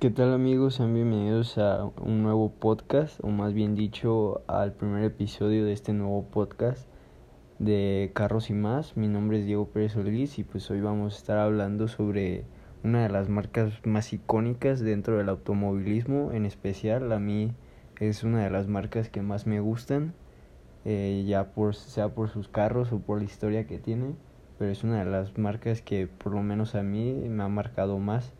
¿Qué tal amigos? Sean bienvenidos a un nuevo podcast, o más bien dicho, al primer episodio de este nuevo podcast de Carros y más. Mi nombre es Diego Pérez Solís y pues hoy vamos a estar hablando sobre una de las marcas más icónicas dentro del automovilismo, en especial a mí es una de las marcas que más me gustan, eh, ya por, sea por sus carros o por la historia que tiene, pero es una de las marcas que por lo menos a mí me ha marcado más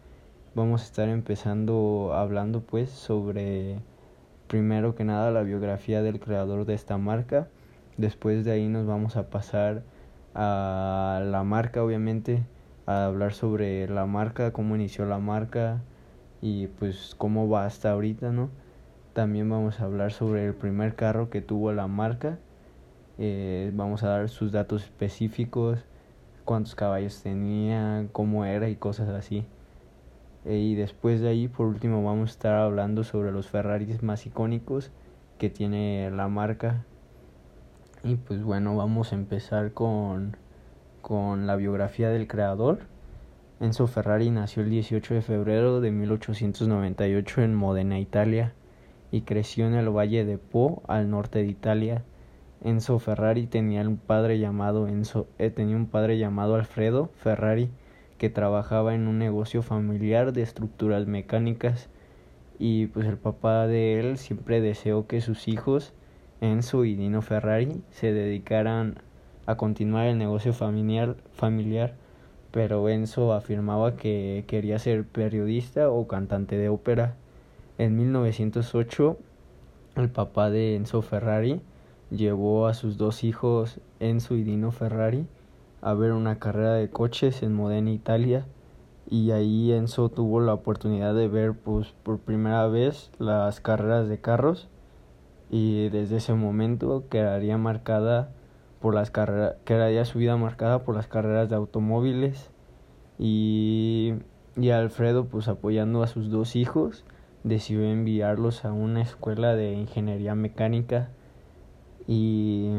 vamos a estar empezando hablando pues sobre primero que nada la biografía del creador de esta marca. Después de ahí nos vamos a pasar a la marca obviamente, a hablar sobre la marca, cómo inició la marca y pues cómo va hasta ahorita, ¿no? También vamos a hablar sobre el primer carro que tuvo la marca. Eh, vamos a dar sus datos específicos, cuántos caballos tenía, cómo era y cosas así. Eh, y después de ahí, por último, vamos a estar hablando sobre los Ferraris más icónicos que tiene la marca. Y pues bueno, vamos a empezar con, con la biografía del creador. Enzo Ferrari nació el 18 de febrero de 1898 en Modena, Italia, y creció en el Valle de Po, al norte de Italia. Enzo Ferrari tenía un padre llamado Enzo, eh, tenía un padre llamado Alfredo Ferrari que trabajaba en un negocio familiar de estructuras mecánicas y pues el papá de él siempre deseó que sus hijos Enzo y Dino Ferrari se dedicaran a continuar el negocio familiar, familiar pero Enzo afirmaba que quería ser periodista o cantante de ópera. En 1908 el papá de Enzo Ferrari llevó a sus dos hijos Enzo y Dino Ferrari a ver una carrera de coches en Modena, Italia. Y ahí Enzo tuvo la oportunidad de ver pues, por primera vez las carreras de carros. Y desde ese momento quedaría marcada por las carreras, quedaría su vida marcada por las carreras de automóviles. Y, y Alfredo, pues apoyando a sus dos hijos, decidió enviarlos a una escuela de ingeniería mecánica. Y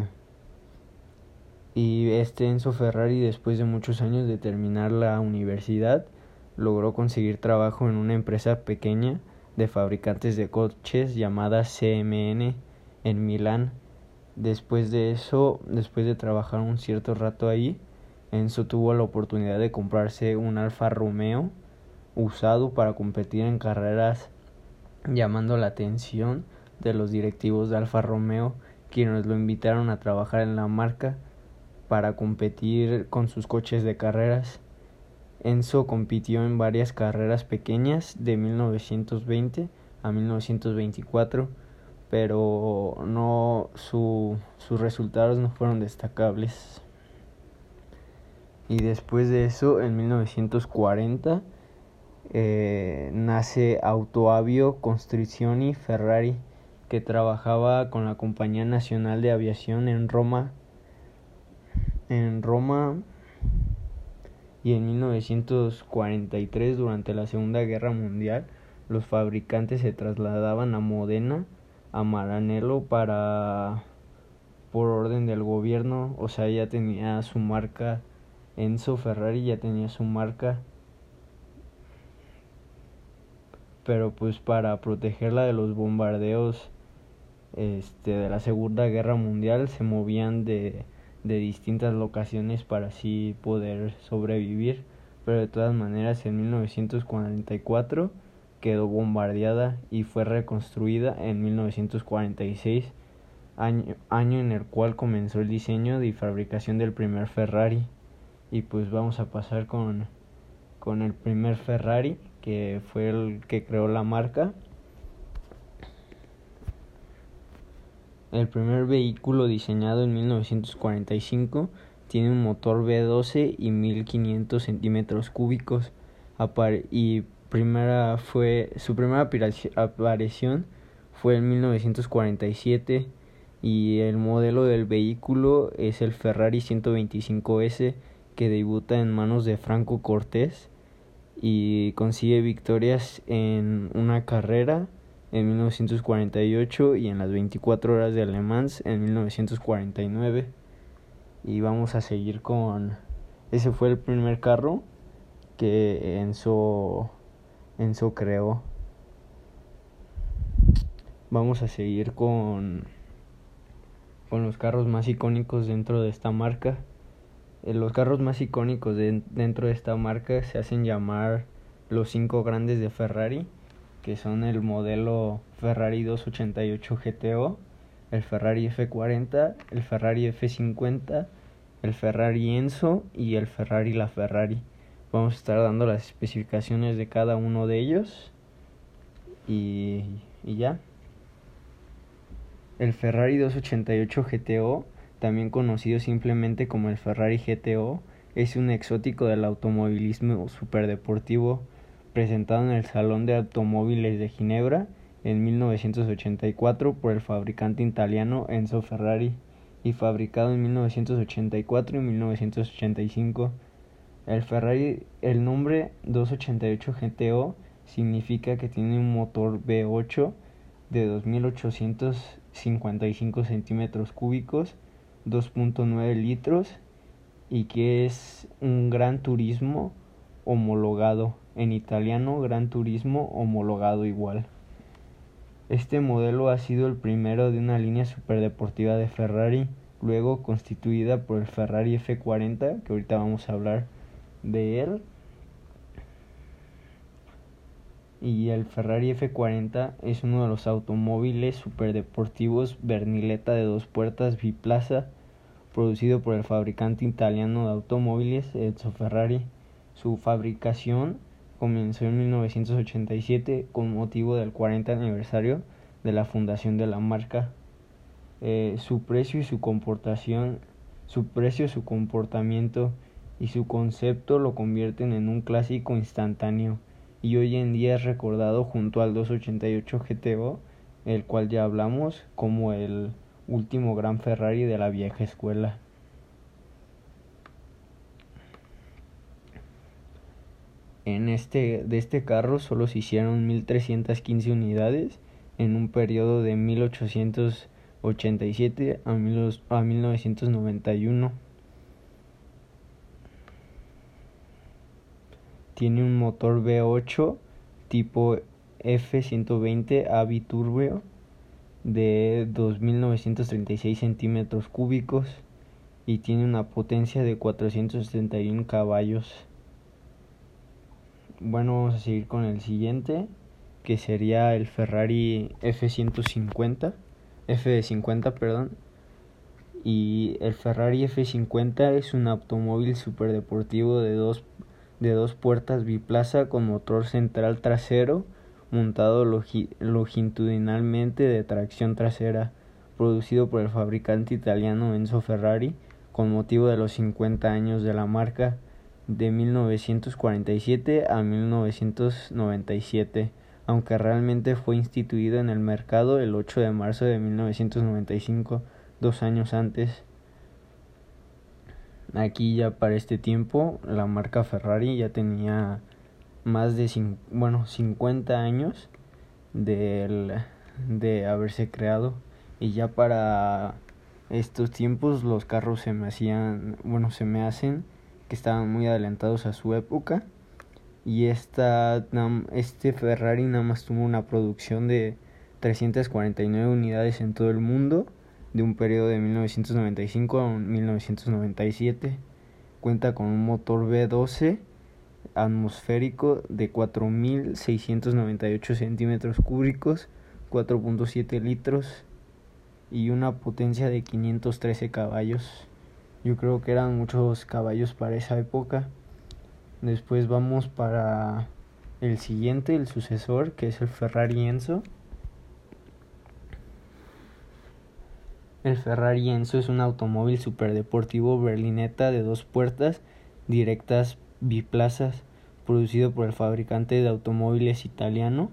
y este Enzo Ferrari, después de muchos años de terminar la universidad, logró conseguir trabajo en una empresa pequeña de fabricantes de coches llamada CMN en Milán. Después de eso, después de trabajar un cierto rato ahí, Enzo tuvo la oportunidad de comprarse un Alfa Romeo usado para competir en carreras llamando la atención de los directivos de Alfa Romeo quienes lo invitaron a trabajar en la marca para competir con sus coches de carreras. Enzo compitió en varias carreras pequeñas de 1920 a 1924, pero no su, sus resultados no fueron destacables. Y después de eso, en 1940, eh, nace Autoavio Costruzioni Ferrari, que trabajaba con la Compañía Nacional de Aviación en Roma en Roma y en 1943 durante la Segunda Guerra Mundial los fabricantes se trasladaban a Modena, a Maranello para por orden del gobierno, o sea, ya tenía su marca Enzo Ferrari ya tenía su marca pero pues para protegerla de los bombardeos este de la Segunda Guerra Mundial se movían de de distintas locaciones para así poder sobrevivir, pero de todas maneras en 1944 quedó bombardeada y fue reconstruida en 1946, año, año en el cual comenzó el diseño y fabricación del primer Ferrari. Y pues vamos a pasar con, con el primer Ferrari, que fue el que creó la marca. El primer vehículo diseñado en 1945 tiene un motor V12 y 1500 centímetros cúbicos. Y primera fue su primera aparición fue en 1947 y el modelo del vehículo es el Ferrari 125S que debuta en manos de Franco Cortés y consigue victorias en una carrera en 1948 y en las 24 horas de Le Mans en 1949. Y vamos a seguir con... Ese fue el primer carro que Enzo, Enzo creó. vamos a seguir con, con los carros más icónicos dentro de esta marca. Eh, los carros más icónicos dentro de esta marca se hacen llamar los cinco grandes de Ferrari, que son el modelo Ferrari 288 GTO, el Ferrari F40, el Ferrari F50, el Ferrari Enzo y el Ferrari La Ferrari. Vamos a estar dando las especificaciones de cada uno de ellos y, y ya. El Ferrari 288 GTO, también conocido simplemente como el Ferrari GTO, es un exótico del automovilismo superdeportivo presentado en el Salón de Automóviles de Ginebra en 1984 por el fabricante italiano Enzo Ferrari y fabricado en 1984 y 1985. El Ferrari, el nombre 288 GTO significa que tiene un motor V8 de 2855 centímetros cúbicos, 2.9 litros y que es un gran turismo homologado en italiano Gran Turismo homologado igual. Este modelo ha sido el primero de una línea superdeportiva de Ferrari, luego constituida por el Ferrari F40, que ahorita vamos a hablar de él. Y el Ferrari F40 es uno de los automóviles superdeportivos Berniletta de dos puertas biplaza, producido por el fabricante italiano de automóviles Enzo Ferrari. Su fabricación comenzó en 1987 con motivo del 40 aniversario de la fundación de la marca. Eh, su precio y su comportación, su precio, su comportamiento y su concepto lo convierten en un clásico instantáneo y hoy en día es recordado junto al 288 GTO, el cual ya hablamos como el último gran Ferrari de la vieja escuela. En este, de este carro solo se hicieron 1315 unidades en un periodo de 1887 a, a 1991. Tiene un motor V8 tipo F120 A de 2.936 centímetros cúbicos y tiene una potencia de 471 caballos bueno, vamos a seguir con el siguiente, que sería el Ferrari F150, F50, perdón. Y el Ferrari F50 es un automóvil superdeportivo de dos, de dos puertas biplaza con motor central trasero montado longitudinalmente de tracción trasera, producido por el fabricante italiano Enzo Ferrari con motivo de los 50 años de la marca de 1947 a 1997, aunque realmente fue instituido en el mercado el 8 de marzo de 1995, dos años antes. Aquí ya para este tiempo la marca Ferrari ya tenía más de bueno, 50 años de, de haberse creado y ya para estos tiempos los carros se me hacían, bueno, se me hacen que estaban muy adelantados a su época y esta, este Ferrari nada más tuvo una producción de 349 unidades en todo el mundo de un periodo de 1995 a 1997. Cuenta con un motor V12 atmosférico de 4.698 centímetros cúbicos, 4.7 litros y una potencia de 513 caballos. Yo creo que eran muchos caballos para esa época. Después vamos para el siguiente, el sucesor, que es el Ferrari Enzo. El Ferrari Enzo es un automóvil superdeportivo berlineta de dos puertas directas biplazas, producido por el fabricante de automóviles italiano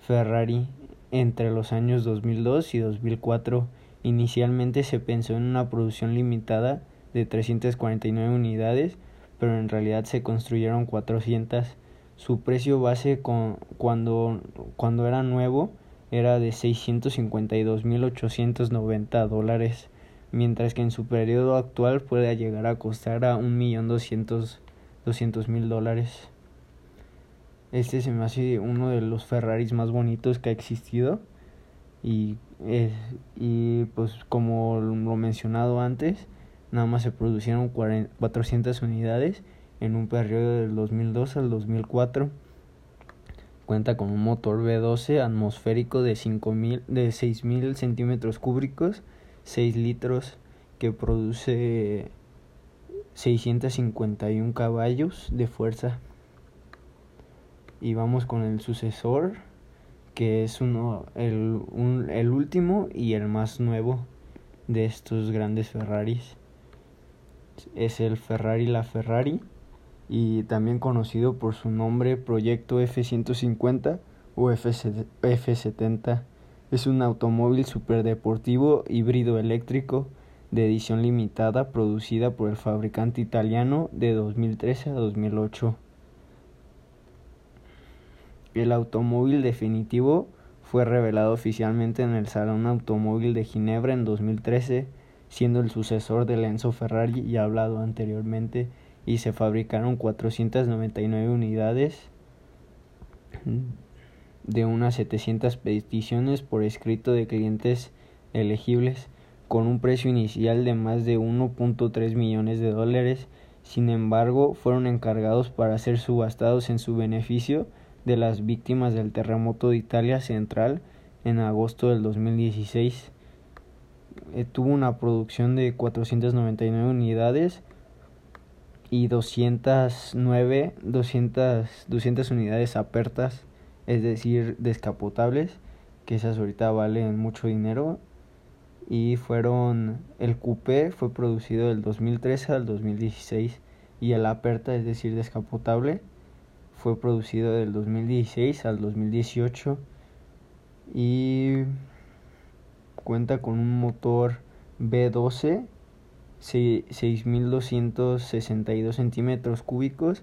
Ferrari entre los años 2002 y 2004. Inicialmente se pensó en una producción limitada de 349 unidades, pero en realidad se construyeron 400. Su precio base con, cuando, cuando era nuevo era de 652.890 dólares, mientras que en su periodo actual puede llegar a costar a 1.200.000 dólares. Este se me hace uno de los Ferraris más bonitos que ha existido. y, y pues como lo mencionado antes, nada más se producieron 400 unidades en un periodo del 2002 al 2004. Cuenta con un motor V12 atmosférico de, 5000, de 6.000 centímetros cúbicos, 6 litros, que produce 651 caballos de fuerza. Y vamos con el sucesor, que es uno, el, un, el último y el más nuevo de estos grandes Ferraris. Es el Ferrari La Ferrari y también conocido por su nombre Proyecto F-150 o F-70. Es un automóvil superdeportivo híbrido eléctrico de edición limitada producida por el fabricante italiano de 2013 a 2008. El automóvil definitivo fue revelado oficialmente en el Salón Automóvil de Ginebra en 2013, siendo el sucesor del Enzo Ferrari ya hablado anteriormente, y se fabricaron 499 unidades de unas 700 peticiones por escrito de clientes elegibles con un precio inicial de más de 1.3 millones de dólares. Sin embargo, fueron encargados para ser subastados en su beneficio de las víctimas del terremoto de Italia Central en agosto del 2016. Eh, tuvo una producción de 499 unidades y 209 200, 200 unidades apertas, es decir, descapotables, que esas ahorita valen mucho dinero. Y fueron, el coupé fue producido del 2013 al 2016 y el aperta, es decir, descapotable, fue producido del 2016 al 2018 y cuenta con un motor B12 6.262 centímetros cúbicos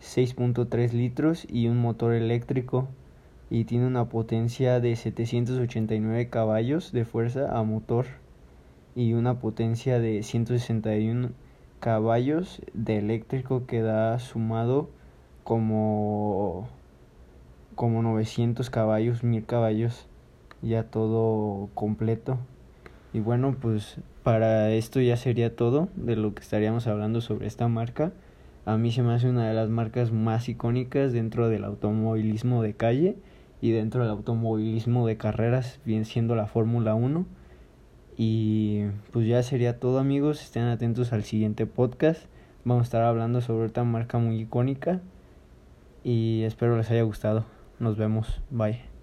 6.3 litros y un motor eléctrico. Y tiene una potencia de 789 caballos de fuerza a motor y una potencia de 161 caballos de eléctrico que da sumado como como 900 caballos, 1000 caballos, ya todo completo. Y bueno, pues para esto ya sería todo de lo que estaríamos hablando sobre esta marca. A mí se me hace una de las marcas más icónicas dentro del automovilismo de calle y dentro del automovilismo de carreras, bien siendo la Fórmula 1. Y pues ya sería todo amigos, estén atentos al siguiente podcast. Vamos a estar hablando sobre esta marca muy icónica y espero les haya gustado. Nos vemos. Bye.